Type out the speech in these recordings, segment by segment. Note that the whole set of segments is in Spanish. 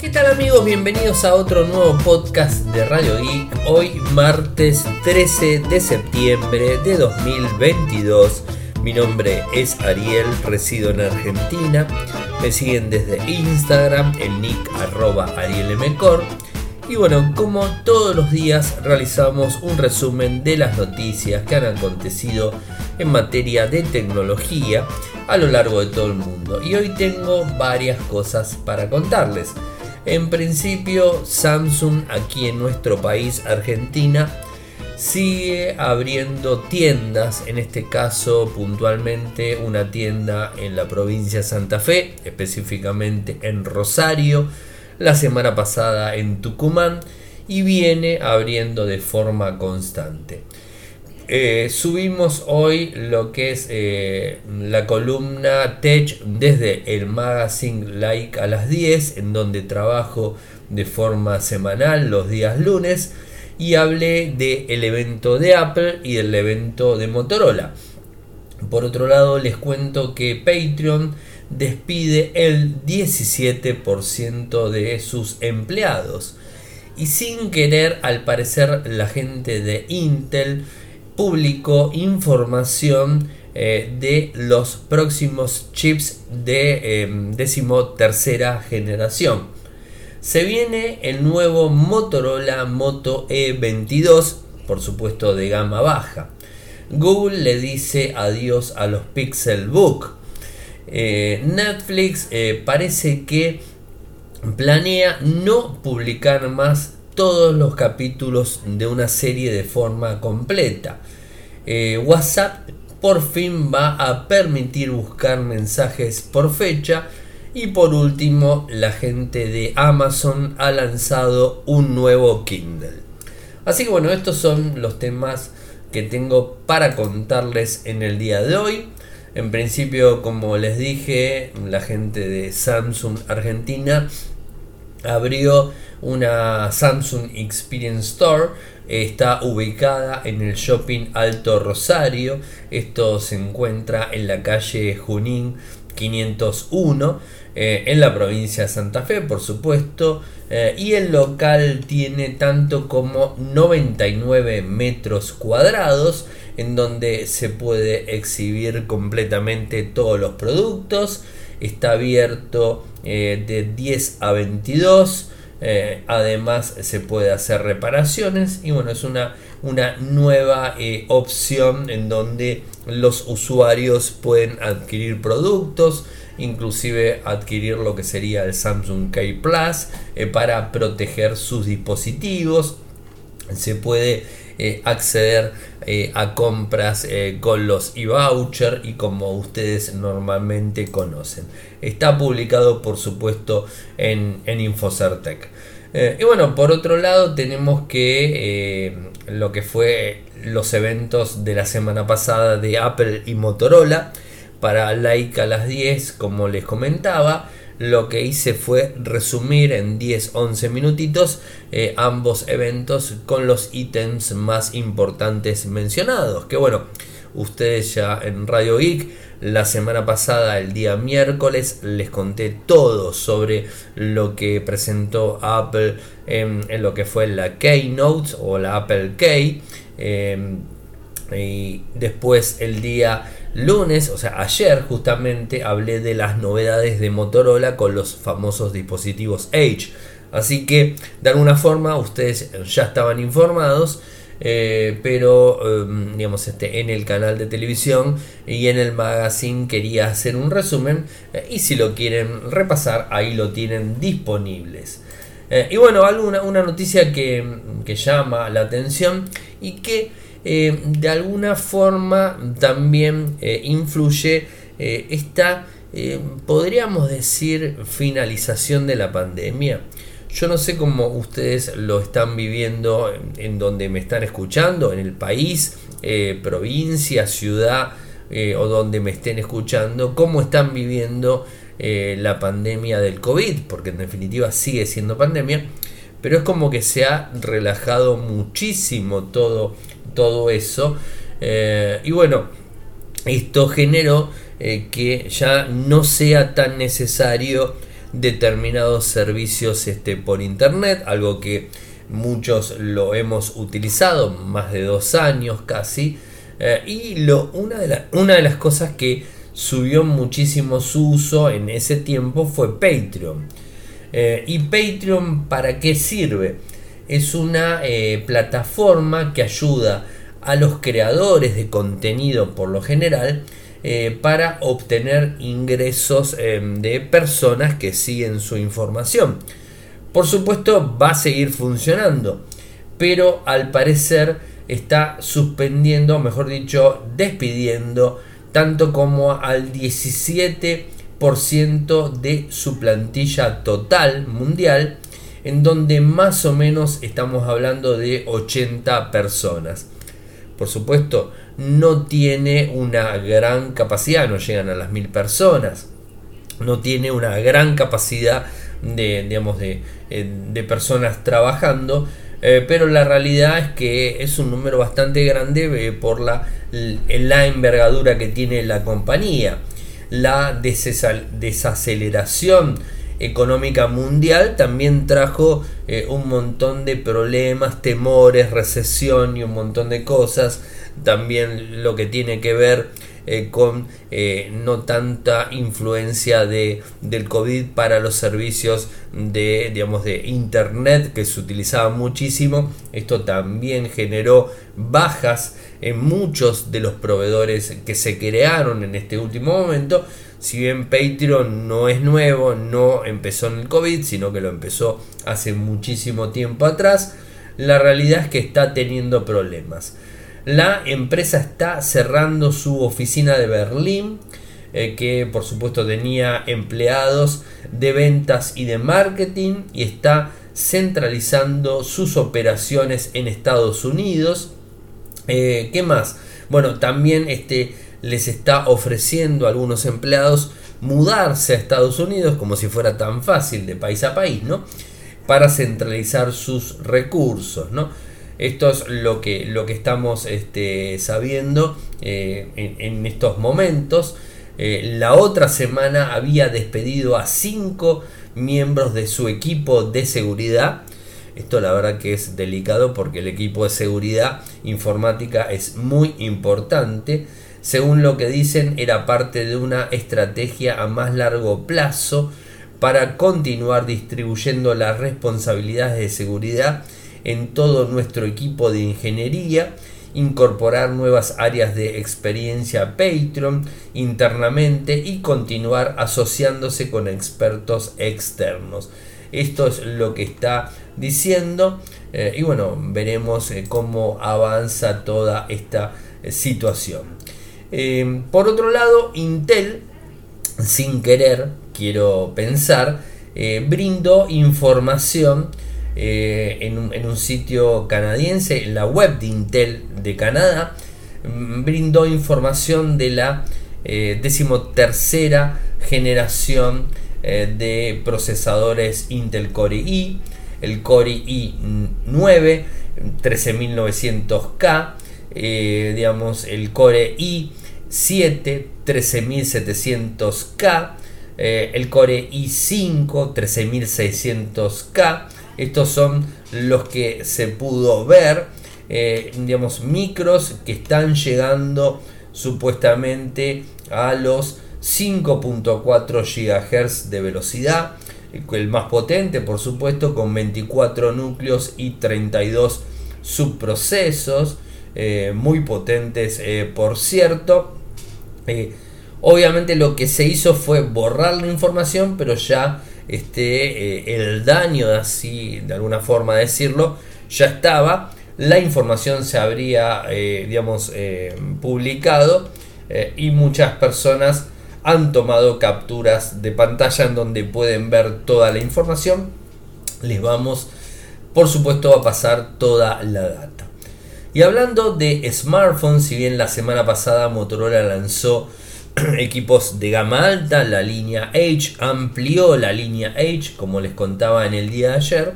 ¿Qué tal amigos? Bienvenidos a otro nuevo podcast de Radio Geek. Hoy martes 13 de septiembre de 2022. Mi nombre es Ariel, resido en Argentina. Me siguen desde Instagram, el nick arroba arielmcor. Y bueno, como todos los días realizamos un resumen de las noticias que han acontecido en materia de tecnología a lo largo de todo el mundo. Y hoy tengo varias cosas para contarles. En principio, Samsung aquí en nuestro país, Argentina, sigue abriendo tiendas, en este caso puntualmente una tienda en la provincia de Santa Fe, específicamente en Rosario, la semana pasada en Tucumán y viene abriendo de forma constante. Eh, subimos hoy lo que es eh, la columna Tech desde el magazine Like a las 10, en donde trabajo de forma semanal los días lunes, y hablé del evento de Apple y del evento de Motorola. Por otro lado, les cuento que Patreon despide el 17% de sus empleados. Y sin querer, al parecer, la gente de Intel publicó información eh, de los próximos chips de eh, decimotercera generación. Se viene el nuevo Motorola Moto E22, por supuesto de gama baja. Google le dice adiós a los Pixelbook. Eh, Netflix eh, parece que planea no publicar más todos los capítulos de una serie de forma completa. Eh, WhatsApp por fin va a permitir buscar mensajes por fecha. Y por último, la gente de Amazon ha lanzado un nuevo Kindle. Así que bueno, estos son los temas que tengo para contarles en el día de hoy. En principio, como les dije, la gente de Samsung Argentina abrió una Samsung Experience Store. Está ubicada en el shopping Alto Rosario. Esto se encuentra en la calle Junín 501 eh, en la provincia de Santa Fe, por supuesto. Eh, y el local tiene tanto como 99 metros cuadrados en donde se puede exhibir completamente todos los productos. Está abierto eh, de 10 a 22. Eh, además se puede hacer reparaciones y bueno es una, una nueva eh, opción en donde los usuarios pueden adquirir productos inclusive adquirir lo que sería el Samsung K Plus para proteger sus dispositivos. Se puede eh, acceder eh, a compras eh, con los e-voucher y como ustedes normalmente conocen. Está publicado por supuesto en, en Infocertec. y bueno, por otro lado tenemos que lo que fue los eventos de la semana pasada de Apple y Motorola para Like a las 10, como les comentaba lo que hice fue resumir en 10-11 minutitos eh, ambos eventos con los ítems más importantes mencionados. Que bueno, ustedes ya en Radio Geek la semana pasada, el día miércoles, les conté todo sobre lo que presentó Apple en, lo que fue la Keynote o la Apple Key. Em, y después el día lunes, o sea, ayer justamente hablé de las novedades de Motorola con los famosos dispositivos Edge. Así que de alguna forma ustedes ya estaban informados. Eh, pero em, digamos este, en el canal de televisión y en el magazine quería hacer un resumen eh, y si lo quieren repasar ahí lo tienen disponibles eh, y bueno alguna una noticia que, que llama la atención y que eh, de alguna forma también eh, influye eh, esta, podríamos decir, finalización de la pandemia. Yo no sé cómo ustedes lo están viviendo en, donde me están escuchando, en el país, provincia, ciudad o donde me estén escuchando, cómo están viviendo la pandemia del COVID, porque en definitiva sigue siendo pandemia, pero es como que se ha relajado muchísimo todo todo eso. Eh, y bueno, esto generó eh, que ya no sea tan necesario determinados servicios este, por internet, algo que muchos lo hemos utilizado, más de dos años casi, eh, y lo, una, de una de las cosas que subió muchísimo su uso en ese tiempo fue Patreon. ¿Y Patreon para qué sirve? Es una eh, plataforma que ayuda a los creadores de contenido por lo general eh, para obtener ingresos de personas que siguen su información. Por supuesto va a seguir funcionando, pero al parecer está suspendiendo, mejor dicho, despidiendo tanto como al 17% de su plantilla total mundial, en donde más o menos estamos hablando de 80 personas. Por supuesto, no tiene una gran capacidad, no llegan a las mil personas, no tiene una gran capacidad de, digamos, de, eh, personas trabajando, eh, pero la realidad es que es un número bastante grande eh, por la, la, envergadura que tiene la compañía. La desaceleración económica mundial también trajo eh, un montón de problemas, temores, recesión y un montón de cosas. También lo que tiene que ver eh, con eh, no tanta influencia de, del COVID para los servicios de, digamos, de Internet que se utilizaba muchísimo. Esto también generó bajas en muchos de los proveedores que se crearon en este último momento. Si bien Patreon no es nuevo, no empezó en el COVID, sino que lo empezó hace muchísimo tiempo atrás, la realidad es que está teniendo problemas. La empresa está cerrando su oficina de Berlín, eh, que por supuesto tenía empleados de ventas y de marketing, y está centralizando sus operaciones en Estados Unidos. Eh, ¿Qué más? Bueno, también este, les está ofreciendo a algunos empleados mudarse a Estados Unidos como si fuera tan fácil de país a país, ¿no? Para centralizar sus recursos, ¿no? Esto es lo que, lo que estamos este, sabiendo eh, en, estos momentos. Eh, la otra semana había despedido a cinco miembros de su equipo de seguridad. Esto la verdad que es delicado porque el equipo de seguridad informática es muy importante. Según lo que dicen, era parte de una estrategia a más largo plazo para continuar distribuyendo las responsabilidades de seguridad en todo nuestro equipo de ingeniería, incorporar nuevas áreas de experiencia Patreon internamente y continuar asociándose con expertos externos. Esto es lo que está diciendo eh, y bueno, veremos eh, cómo avanza toda esta eh, situación. Por otro lado, Intel, sin querer, quiero pensar, brindó información eh, en, un, sitio canadiense, en la web de Intel de Canadá, mm, brindó información de la eh, decimotercera generación eh, de procesadores Intel Core i, el Core i9 13900K, digamos el Core i7 13700K, el Core i5 13600K, estos son los que se pudo ver, eh, digamos, micros que están llegando supuestamente a los 5.4 GHz de velocidad. El más potente, por supuesto, con 24 núcleos y 32 subprocesos. Eh, muy potentes, eh, por cierto. Obviamente lo que se hizo fue borrar la información, pero ya este, eh, el daño, así de alguna forma decirlo, ya estaba. La información se habría, eh, digamos, eh, publicado y muchas personas han tomado capturas de pantalla en donde pueden ver toda la información. Les vamos, por supuesto, a pasar toda la data. Y hablando de smartphones, si bien la semana pasada Motorola lanzó equipos de gama alta, la línea H amplió la línea H, como les contaba en el día de ayer,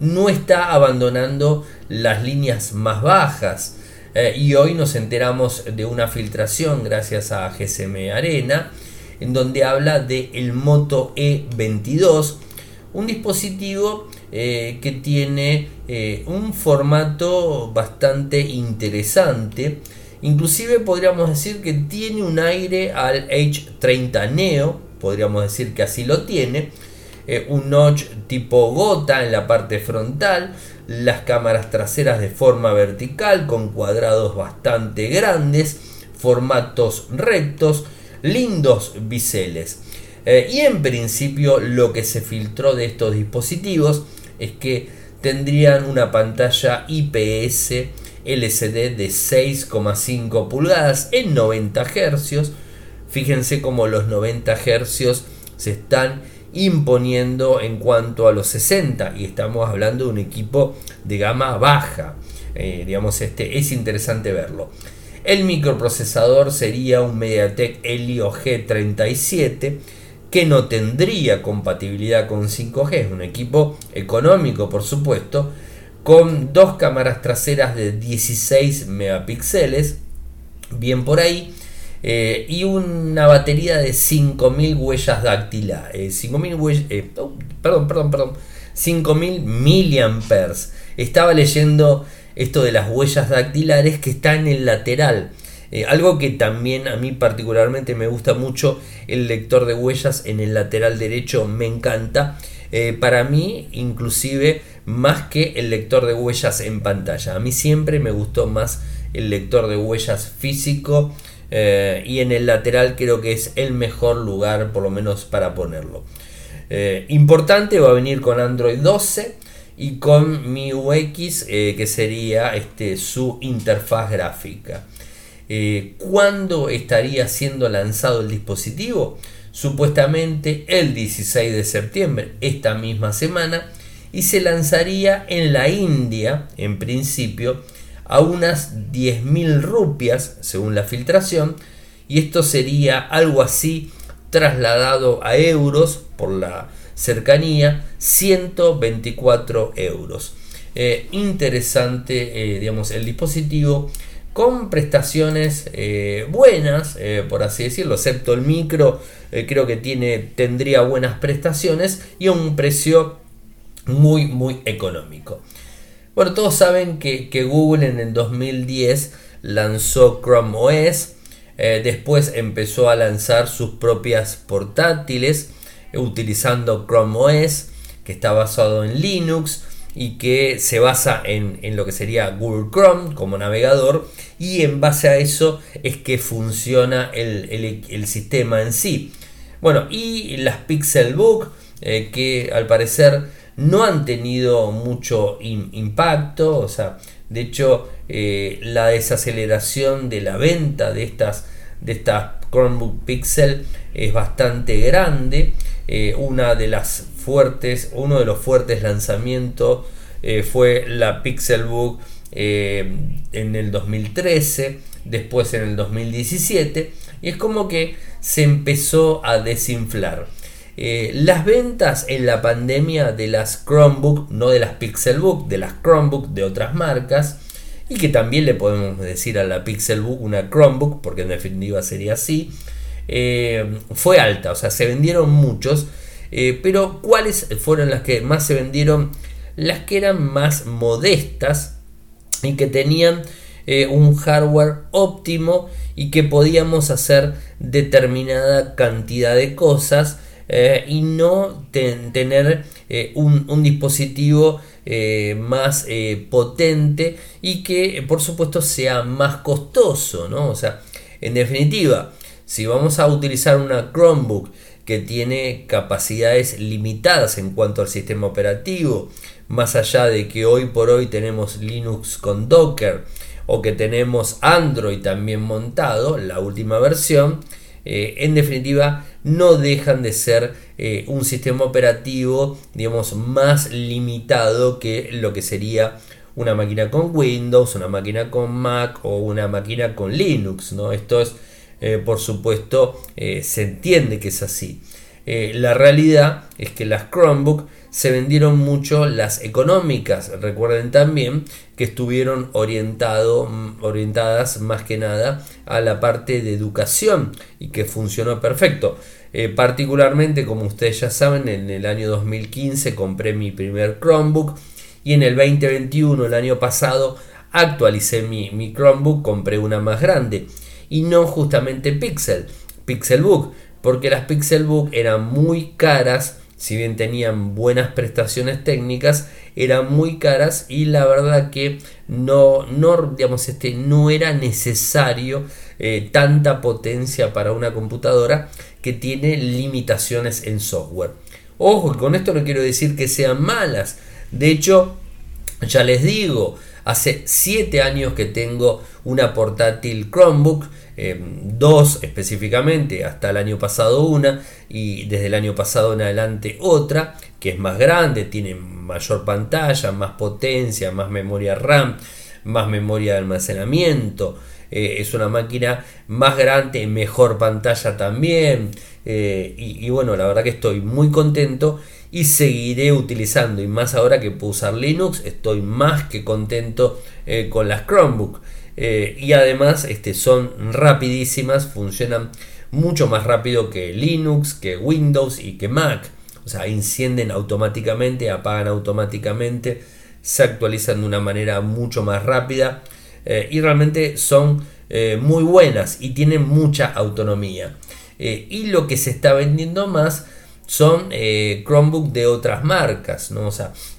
no está abandonando las líneas más bajas. Eh, y hoy nos enteramos de una filtración gracias a GSM Arena, en donde habla de el Moto E22, un dispositivo eh, que tiene eh, un formato bastante interesante. Inclusive podríamos decir que tiene un aire al H30 Neo, podríamos decir que así lo tiene. Eh, un notch tipo gota en la parte frontal, las cámaras traseras de forma vertical con cuadrados bastante grandes, formatos rectos, lindos biseles. Y en principio lo que se filtró de estos dispositivos es que tendrían una pantalla IPS LCD de 6,5 pulgadas en 90 Hz. Fíjense cómo los 90 Hz se están imponiendo en cuanto a los 60 y estamos hablando de un equipo de gama baja. Eh, digamos, este es interesante verlo. El microprocesador sería un MediaTek Helio G37 que no tendría compatibilidad con 5G. Es un equipo económico, por supuesto, con dos cámaras traseras de 16 megapíxeles, bien por ahí, eh, y una batería de 5000 huellas dactilares. 5000 huellas, eh, perdón, perdón, perdón, 5000 miliamperes. Estaba leyendo esto de las huellas dactilares que está en el lateral. Eh, algo que también a mí particularmente me gusta mucho, el lector de huellas en el lateral derecho me encanta. Eh, para mí, inclusive, más que el lector de huellas en pantalla. A mí siempre me gustó más el lector de huellas físico eh, y en el lateral creo que es el mejor lugar, por lo menos para ponerlo. importante, va a venir con Android 12 y con MIUX eh, que sería este, su interfaz gráfica. Eh, ¿Cuándo estaría siendo lanzado el dispositivo? Supuestamente el 16 de septiembre, esta misma semana, y se lanzaría en la India, en principio, a unas 10.000 rupias, según la filtración, y esto sería algo así trasladado a euros por la cercanía 124 euros. Eh, interesante, eh, digamos, el dispositivo con prestaciones eh, buenas, por así decirlo, excepto el micro, creo que tiene, tendría buenas prestaciones y a un precio muy, muy económico. Bueno, todos saben que, que Google en el 2010 lanzó Chrome OS, después empezó a lanzar sus propias portátiles, utilizando Chrome OS, que está basado en Linux y que se basa en, lo que sería Google Chrome como navegador y en base a eso es que funciona el, sistema en sí. Bueno, y las Pixelbook eh, que al parecer no han tenido mucho impacto, o sea, de hecho eh, la desaceleración de la venta de estas, de estas Chromebook Pixel es bastante grande. Eh, una de las fuertes, uno de los fuertes lanzamientos eh, fue la Pixelbook eh, en el 2013, después en el 2017, y es como que se empezó a desinflar. las ventas en la pandemia de las Chromebook, no de las Pixelbook, de las Chromebook de otras marcas, y que también le podemos decir a la Pixelbook una Chromebook, porque en definitiva sería así, eh, fue alta, o sea, se vendieron muchos, eh, pero ¿cuáles fueron las que más se vendieron? Las que eran más modestas y que tenían eh, un hardware óptimo y que podíamos hacer determinada cantidad de cosas y no tener un, dispositivo más potente y que por supuesto sea más costoso, ¿no? O sea, en definitiva, si vamos a utilizar una Chromebook que tiene capacidades limitadas en cuanto al sistema operativo, más allá de que hoy por hoy tenemos Linux con Docker o que tenemos Android también montado, la última versión, eh, en definitiva no dejan de ser eh, un sistema operativo digamos más limitado que lo que sería una máquina con Windows, una máquina con Mac o una máquina con Linux, ¿no? Esto es eh, por supuesto, eh, se entiende que es así. la realidad es que las Chromebook se vendieron mucho las económicas. Recuerden también que estuvieron orientado, orientadas más que nada a la parte de educación y que funcionó perfecto. Eh, particularmente, como ustedes ya saben, en el año 2015 compré mi primer Chromebook y en el 2021, el año pasado, actualicé mi, mi Chromebook, compré una más grande y no justamente Pixel, Pixelbook, porque las Pixelbook eran muy caras si bien tenían buenas prestaciones técnicas, eran muy caras y la verdad que no, no, digamos, este, no era necesario eh, tanta potencia para una computadora que tiene limitaciones en software. Ojo, con esto no quiero decir que sean malas. De hecho, ya les digo, hace 7 años que tengo una portátil Chromebook Em, dos específicamente, hasta el año pasado una y desde el año pasado en adelante otra, que es más grande, tiene mayor pantalla, más potencia, más memoria RAM, más memoria de almacenamiento. Eh, es una máquina más grande, mejor pantalla también. Eh, y, bueno, la verdad que estoy muy contento y seguiré utilizando. Y más ahora que puedo usar Linux, estoy más que contento eh, con las Chromebook. Y además este, son rapidísimas, funcionan mucho más rápido que Linux, que Windows y que Mac. O sea, encienden automáticamente, apagan automáticamente, se actualizan de una manera mucho más rápida eh, y realmente son eh, muy buenas y tienen mucha autonomía. y lo que se está vendiendo más son Chromebook de otras marcas, ¿no?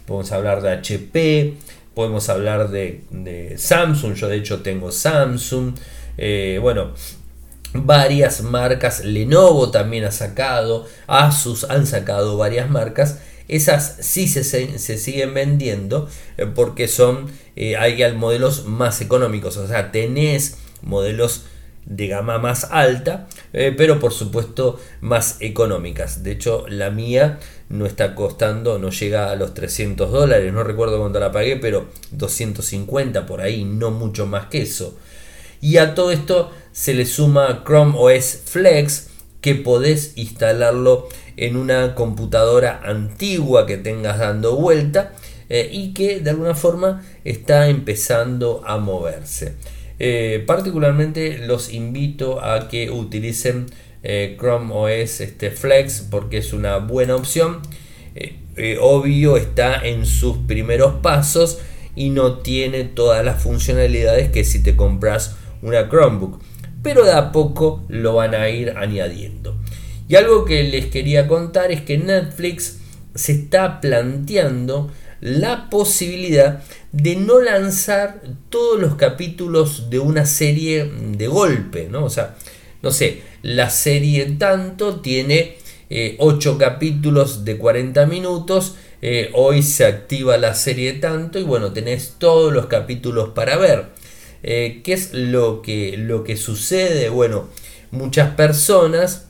Podemos hablar de HP, podemos hablar de, Samsung, yo de hecho tengo Samsung, eh, bueno, varias marcas, Lenovo también ha sacado, Asus han sacado varias marcas, esas sí se, siguen vendiendo eh, porque son, eh, modelos más económicos, o sea, tenés modelos de gama más alta, eh, pero por supuesto más económicas. De hecho, la mía no está costando, no llega a los 300 dólares, no recuerdo cuánto la pagué, pero 250 por ahí, no mucho más que eso. Y a todo esto se le suma Chrome OS Flex, que podés instalarlo en una computadora antigua que tengas dando vuelta eh, y que de alguna forma está empezando a moverse. Eh, particularmente los invito a que utilicen eh, Chrome OS este, Flex porque es una buena opción. Obvio está en sus primeros pasos y no tiene todas las funcionalidades que si te compras una Chromebook. Pero de a poco lo van a ir añadiendo. Y algo que les quería contar es que Netflix se está planteando la posibilidad de no lanzar todos los capítulos de una serie de golpe, ¿no? O sea, no sé, la serie tanto tiene 8 eh, capítulos de 40 minutos, eh, hoy se activa la serie tanto y bueno, tenés todos los capítulos para ver. Eh, ¿Qué es lo que, lo que sucede? Bueno, muchas personas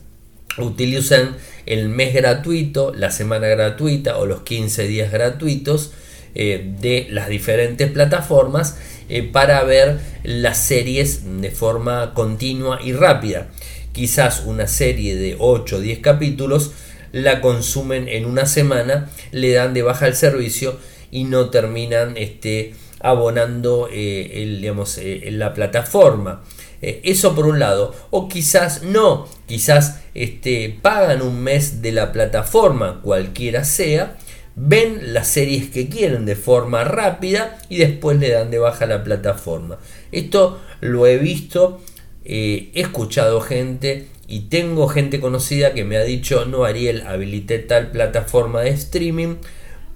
utilizan el mes gratuito, la semana gratuita o los 15 días gratuitos eh, de las diferentes plataformas eh, para ver las series de forma continua y rápida. Quizás una serie de 8 o 10 capítulos la consumen en una semana, le dan de baja el servicio y no terminan este, abonando eh, el, digamos, la plataforma. Eh, eso por un lado. O quizás no, quizás este, pagan un mes de la plataforma, cualquiera sea, ven las series que quieren de forma rápida y después le dan de baja la plataforma. Esto lo he visto, eh, he escuchado gente y tengo gente conocida que me ha dicho, no Ariel, habilité tal plataforma de streaming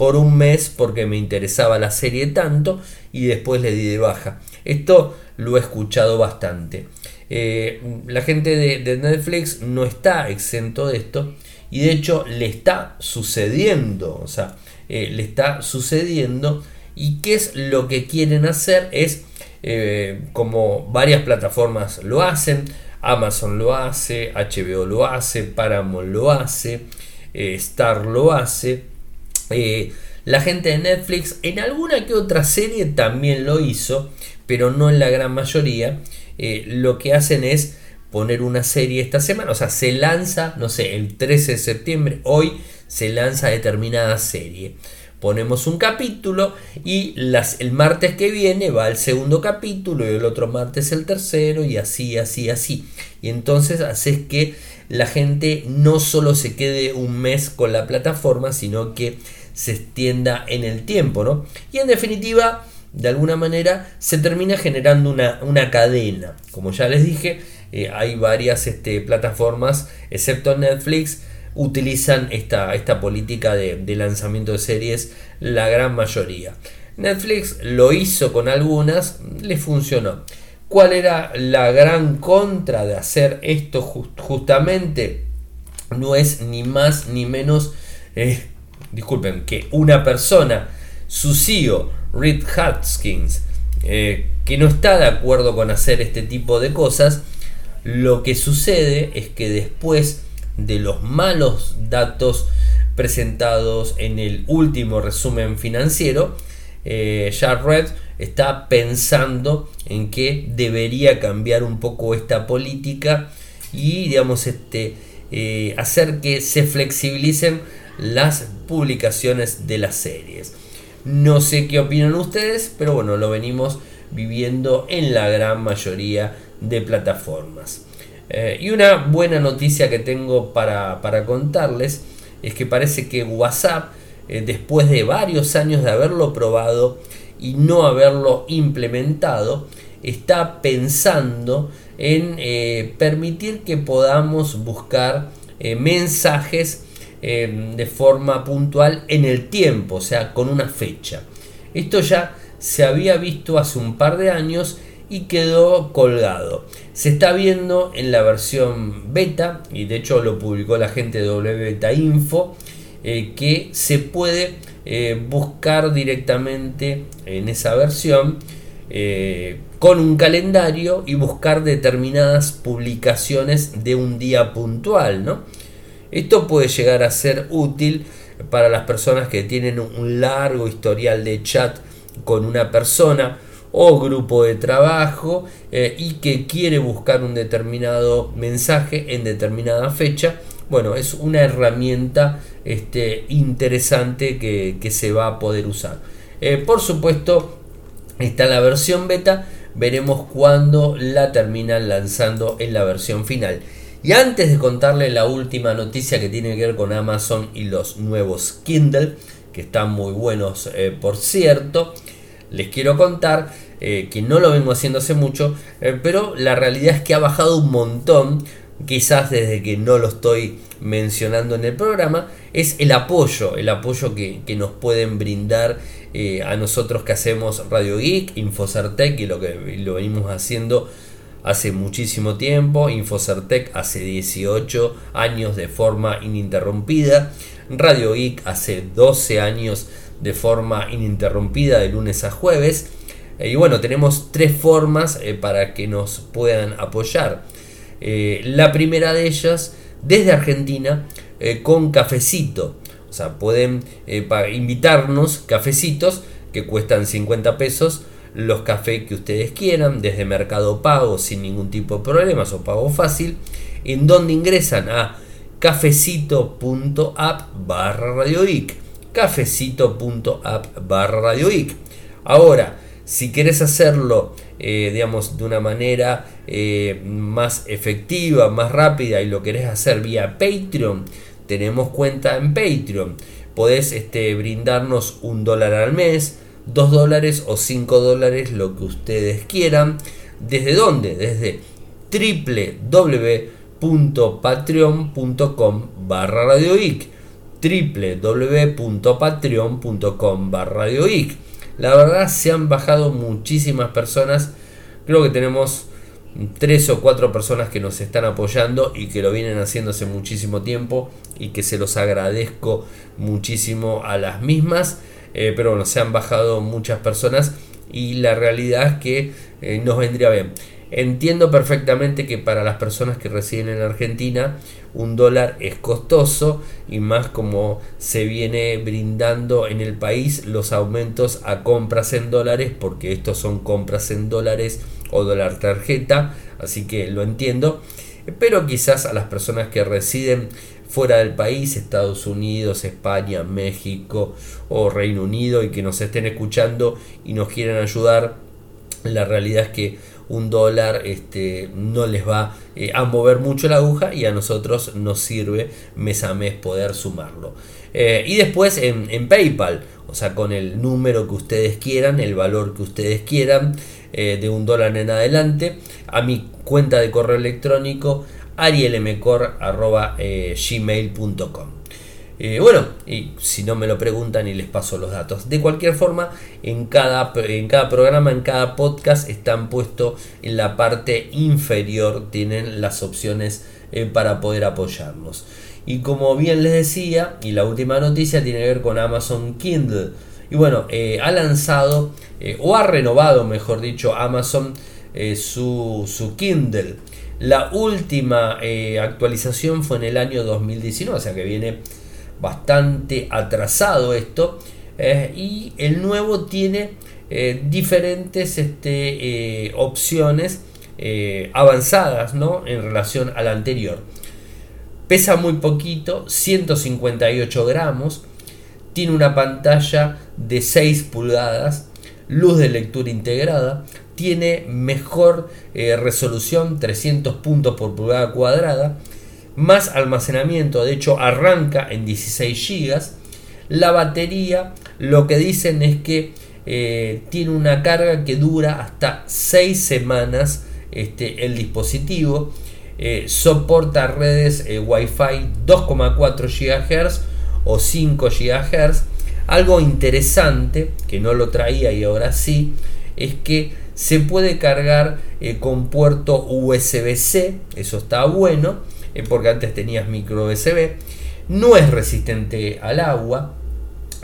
por un mes porque me interesaba la serie tanto y después le di de baja. Esto lo he escuchado bastante. Eh, la gente de, Netflix no está exento de esto y de hecho le está sucediendo, o sea, eh, le está sucediendo y qué es lo que quieren hacer es eh, como varias plataformas lo hacen, Amazon lo hace, HBO lo hace, Paramount lo hace, Star lo hace, la gente de Netflix en alguna que otra serie también lo hizo, pero no en la gran mayoría, eh, lo que hacen es poner una serie esta semana, o sea, se lanza, no sé, el 13 de septiembre, hoy se lanza determinada serie. Ponemos un capítulo y las, el martes que viene va el segundo capítulo y el otro martes el tercero y así, así, así. Y entonces haces que la gente no solo se quede un mes con la plataforma, sino que se extienda en el tiempo, ¿no? Y en definitiva, de alguna manera, se termina generando una, una cadena. Como ya les dije, eh, hay varias este, plataformas, excepto Netflix, utilizan esta, esta política de, lanzamiento de series, la gran mayoría. Netflix lo hizo con algunas, le funcionó. ¿Cuál era la gran contra de hacer esto justamente? No es ni más ni menos, eh, disculpen, que una persona, su CEO, Reed Hutchins, eh, que no está de acuerdo con hacer este tipo de cosas, lo que sucede es que después de los malos datos presentados en el último resumen financiero, eh, Red está pensando en que debería cambiar un poco esta política y digamos este eh, hacer que se flexibilicen las publicaciones de las series. No sé qué opinan ustedes, pero bueno, lo venimos viviendo en la gran mayoría de plataformas. Eh, y una buena noticia que tengo para, contarles es que parece que WhatsApp, eh, después de varios años de haberlo probado, y no haberlo implementado, está pensando en eh, permitir que podamos buscar mensajes eh, de forma puntual en el tiempo, o sea, con una fecha. Esto ya se había visto hace un par de años y quedó colgado. Se está viendo en la versión beta, y de hecho lo publicó la gente de WBeta Info, que se puede eh, buscar directamente en esa versión eh, con un calendario y buscar determinadas publicaciones de un día puntual. ¿no? Esto puede llegar a ser útil para las personas que tienen un largo historial de chat con una persona o grupo de trabajo eh, y que quiere buscar un determinado mensaje en determinada fecha bueno, es una herramienta este, interesante que, se va a poder usar. Eh, por supuesto, está la versión beta, veremos cuándo la terminan lanzando en la versión final. Y antes de contarle la última noticia que tiene que ver con Amazon y los nuevos Kindle, que están muy buenos eh, por cierto, les quiero contar eh, que no lo vengo haciendo hace mucho, pero la realidad es que ha bajado un montón. Quizás desde que no lo estoy mencionando en el programa, es el apoyo, el apoyo que, nos pueden brindar eh, a nosotros que hacemos Radio Geek, Infocertec y lo que lo venimos haciendo hace muchísimo tiempo, Infocertec hace 18 años de forma ininterrumpida, Radio Geek hace 12 años de forma ininterrumpida de lunes a jueves. Eh, y bueno, tenemos tres formas eh, para que nos puedan apoyar. Eh, la primera de ellas desde Argentina con cafecito. O sea, pueden invitarnos cafecitos que cuestan 50 pesos los cafés que ustedes quieran, desde Mercado Pago sin ningún tipo de problemas o pago fácil, en donde ingresan a cafecito.app barra radioic. Cafecito.app barra radioic. Ahora, si quieres hacerlo, eh, digamos, de una manera eh, más efectiva, más rápida y lo querés hacer vía Patreon, tenemos cuenta en Patreon. Podés este, brindarnos un dólar al mes, dos dólares o cinco dólares, lo que ustedes quieran. ¿Desde dónde? Desde www.patreon.com barra radioic www.patreon.com barra la verdad se han bajado muchísimas personas. Creo que tenemos tres o cuatro personas que nos están apoyando y que lo vienen haciendo hace muchísimo tiempo y que se los agradezco muchísimo a las mismas. Eh, pero bueno, se han bajado muchas personas y la realidad es que eh, nos vendría bien. Entiendo perfectamente que para las personas que residen en Argentina un dólar es costoso y más como se viene brindando en el país los aumentos a compras en dólares porque estos son compras en dólares o dólar tarjeta, así que lo entiendo. Pero quizás a las personas que residen fuera del país, Estados Unidos, España, México o Reino Unido y que nos estén escuchando y nos quieran ayudar, la realidad es que un dólar este, no les va eh, a mover mucho la aguja y a nosotros nos sirve mes a mes poder sumarlo. Eh, y después en, PayPal, o sea, con el número que ustedes quieran, el valor que ustedes quieran, eh, de un dólar en adelante, a mi cuenta de correo electrónico arielmcor.gmail.com. Eh, bueno, y si no me lo preguntan y les paso los datos. De cualquier forma, en cada, en cada programa, en cada podcast, están puestos en la parte inferior, tienen las opciones eh, para poder apoyarnos. Y como bien les decía, y la última noticia tiene que ver con Amazon Kindle. Y bueno, eh, ha lanzado, o ha renovado, mejor dicho, Amazon su, su Kindle. La última actualización fue en el año 2019, o sea que viene bastante atrasado esto. Eh, y el nuevo tiene eh, diferentes este, eh, opciones avanzadas ¿no? en relación al anterior. Pesa muy poquito, 158 gramos. Tiene una pantalla de 6 pulgadas, luz de lectura integrada, tiene mejor resolución, 300 puntos por pulgada cuadrada, más almacenamiento, de hecho arranca en 16 GB. La batería lo que dicen es que eh, tiene una carga que dura hasta 6 semanas este, el dispositivo. Eh, soporta redes eh, Wi-Fi 2,4 GHz o 5 GHz. Algo interesante que no lo traía y ahora sí es que se puede cargar con puerto USB-C, eso está bueno eh, porque antes tenías micro USB, no es resistente al agua,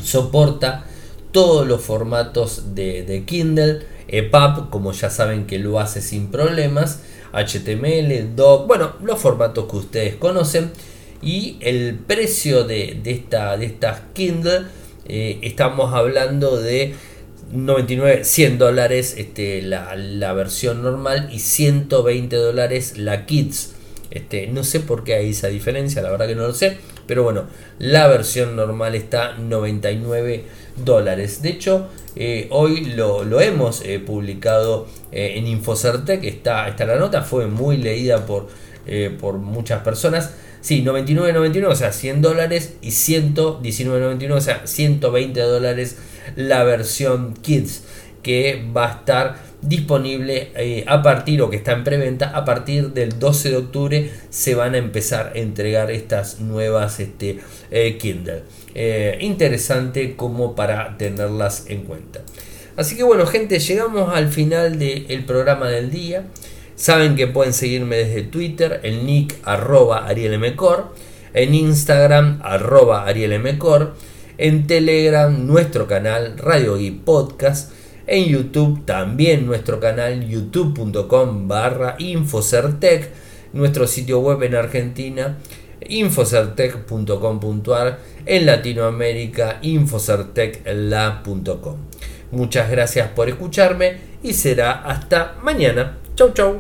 soporta todos los formatos de, Kindle, EPUB, como ya saben que lo hace sin problemas, HTML, DOC, bueno, los formatos que ustedes conocen. Y el precio de, esta, de estas Kindle, eh, estamos hablando de 99, 100 dólares este, la, la, versión normal y 120 dólares la Kids. Este, no sé por qué hay esa diferencia, la verdad que no lo sé. Pero bueno, la versión normal está 99 dólares. De hecho, eh, hoy lo, hemos eh, publicado eh, en Infocertec. Está, está la nota, fue muy leída por, por muchas personas. Sí, 99.99, o sea, 100 dólares y 119.99, o sea, 120 dólares la versión Kids que va a estar disponible eh, a partir o que está en preventa a partir del 12 de octubre se van a empezar a entregar estas nuevas este, eh, Kindle. Eh, interesante como para tenerlas en cuenta. Así que bueno gente llegamos al final del programa del día saben que pueden seguirme desde Twitter el nick arroba arielmcor en Instagram arroba arielmcor en Telegram nuestro canal Radio y Podcast en YouTube también nuestro canal youtube.com barra Infocertec, nuestro sitio web en Argentina infocertec.com.ar, en Latinoamérica infocertecla.com. Muchas gracias por escucharme y será hasta mañana. Chau chau.